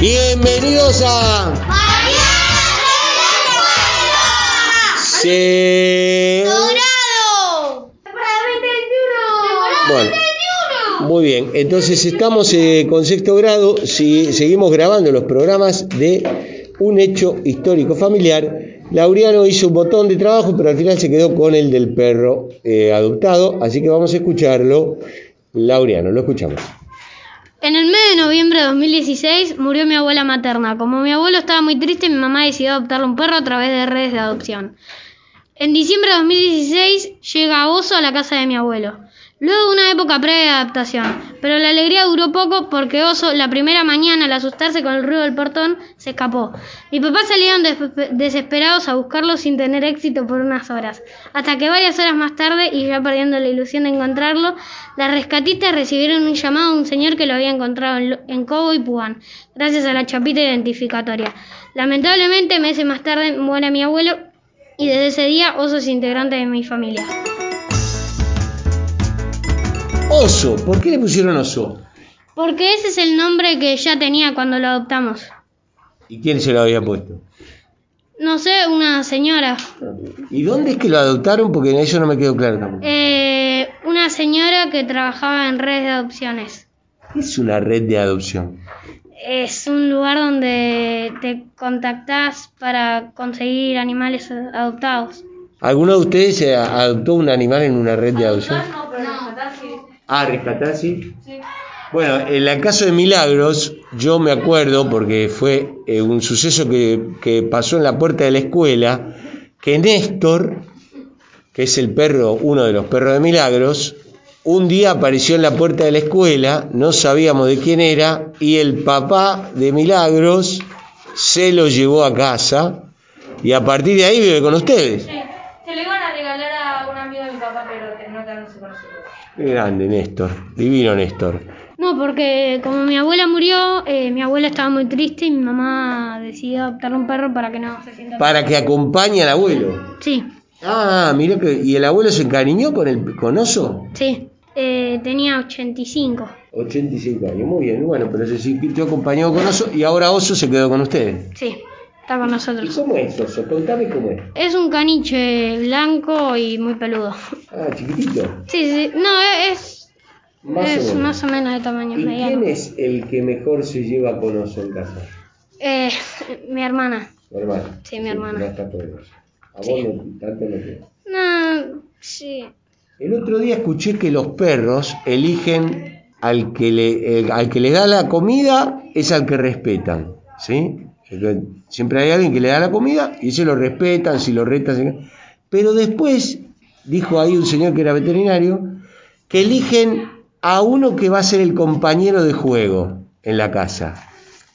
Bienvenidos a Se... ¡Dorado! Bueno, muy bien. Entonces estamos eh, con sexto grado. Si seguimos grabando los programas de un hecho histórico familiar. Laureano hizo un montón de trabajo, pero al final se quedó con el del perro eh, adoptado. Así que vamos a escucharlo. Laureano, lo escuchamos. En el mes noviembre de 2016 murió mi abuela materna. Como mi abuelo estaba muy triste, mi mamá decidió adoptarle un perro a través de redes de adopción. En diciembre de 2016 llega Oso a la casa de mi abuelo. Luego una época previa de adaptación, pero la alegría duró poco porque Oso, la primera mañana, al asustarse con el ruido del portón, se escapó. Mi papá salieron des desesperados a buscarlo sin tener éxito por unas horas, hasta que varias horas más tarde, y ya perdiendo la ilusión de encontrarlo, las rescatistas recibieron un llamado de un señor que lo había encontrado en, en Cobo y Puan, gracias a la chapita identificatoria. Lamentablemente, meses más tarde, muere mi abuelo y desde ese día Oso es integrante de mi familia. Oso, ¿por qué le pusieron oso? Porque ese es el nombre que ya tenía cuando lo adoptamos. ¿Y quién se lo había puesto? No sé, una señora. ¿Y dónde es que lo adoptaron? Porque eso no me quedó claro tampoco. Eh, una señora que trabajaba en redes de adopciones. ¿Qué es una red de adopción? Es un lugar donde te contactás para conseguir animales adoptados. ¿Alguno de ustedes adoptó un animal en una red de adopción? No, pero rescatar sí. Ah, rescatar, sí. Sí. Bueno, en el caso de Milagros, yo me acuerdo, porque fue eh, un suceso que, que pasó en la puerta de la escuela, que Néstor, que es el perro, uno de los perros de Milagros, un día apareció en la puerta de la escuela, no sabíamos de quién era, y el papá de Milagros se lo llevó a casa, y a partir de ahí vive con ustedes. Sí. Se lo iban a regalar a un amigo de mi papá, pero terminó quedándose con nosotros. Qué grande, Néstor, divino Néstor. No, porque como mi abuela murió, eh, mi abuela estaba muy triste y mi mamá decidió adoptar un perro para que no se sienta... Para que acompañe al abuelo. Sí, Ah, mira que. ¿Y el abuelo se encariñó con el con Oso? sí. Eh, tenía 85. 85 años, muy bien. Bueno, pero se sintió acompañado con Oso y ahora Oso se quedó con ustedes. Sí, está con ¿Y nosotros. cómo es Oso? Contame cómo es. Es un caniche blanco y muy peludo. Ah, chiquitito. Sí, sí. No, es, Más es o más o menos de tamaño ¿Y mediano. quién es el que mejor se lleva con Oso en casa? Eh, mi hermana. Tu hermana. Sí, mi hermana. No está poderosa. A Sí. vos no, tanto no te. No, sí. El otro día escuché que los perros eligen al que le, el- al que le da la comida es al que respetan, ¿sí? Que Siempre hay alguien que le da la comida y se lo respetan, si lo retan. Pero después, dijo ahí un señor que era veterinario, que eligen a uno que va a ser el compañero de juego en la casa.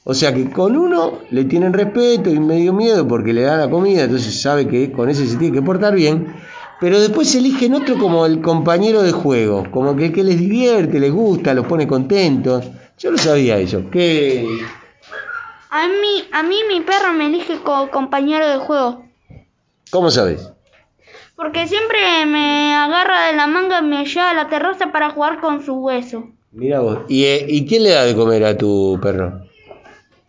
O sea que con uno le tienen respeto y medio miedo porque le da la comida, entonces sabe que con ese se tiene que portar bien, pero después eligen otro como el compañero de juego, como que el que les divierte, les gusta, los pone contentos. Yo lo sabía eso. ¿Qué? A mí, a mí mi perro me elige como compañero de juego. ¿Cómo sabes? Porque siempre me agarra de la manga y me lleva a la terraza para jugar con su hueso. Mira vos. ¿Y, eh, ¿Y quién le da de comer a tu perro?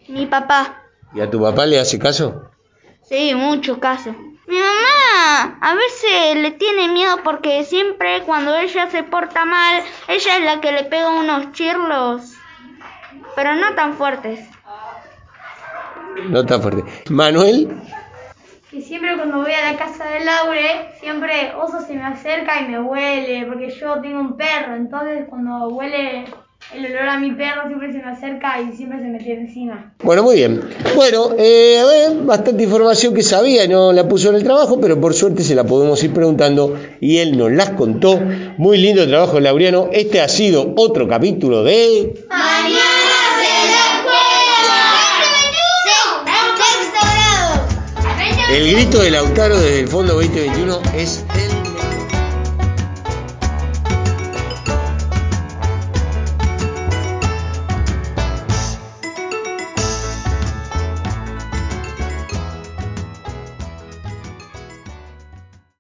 Mi papá. ¿Y a tu papá le hace caso? Sí, mucho caso. Mi mamá a veces le tiene miedo porque siempre cuando ella se porta mal, ella es la que le pega unos chirlos. Pero no tan fuertes. No está fuerte. Manuel, Y siempre cuando voy a la casa de Laure, siempre Oso se me acerca y me huele, porque yo tengo un perro, entonces cuando huele el olor a mi perro siempre se me acerca y siempre se me tira encima. Bueno, muy bien. Bueno, eh, a ver, bastante información que sabía, no la puso en el trabajo, pero por suerte se la podemos ir preguntando y él nos las contó. Muy lindo trabajo, Laureano. Este ha sido otro capítulo de... El grito de Lautaro desde el fondo 2021 es...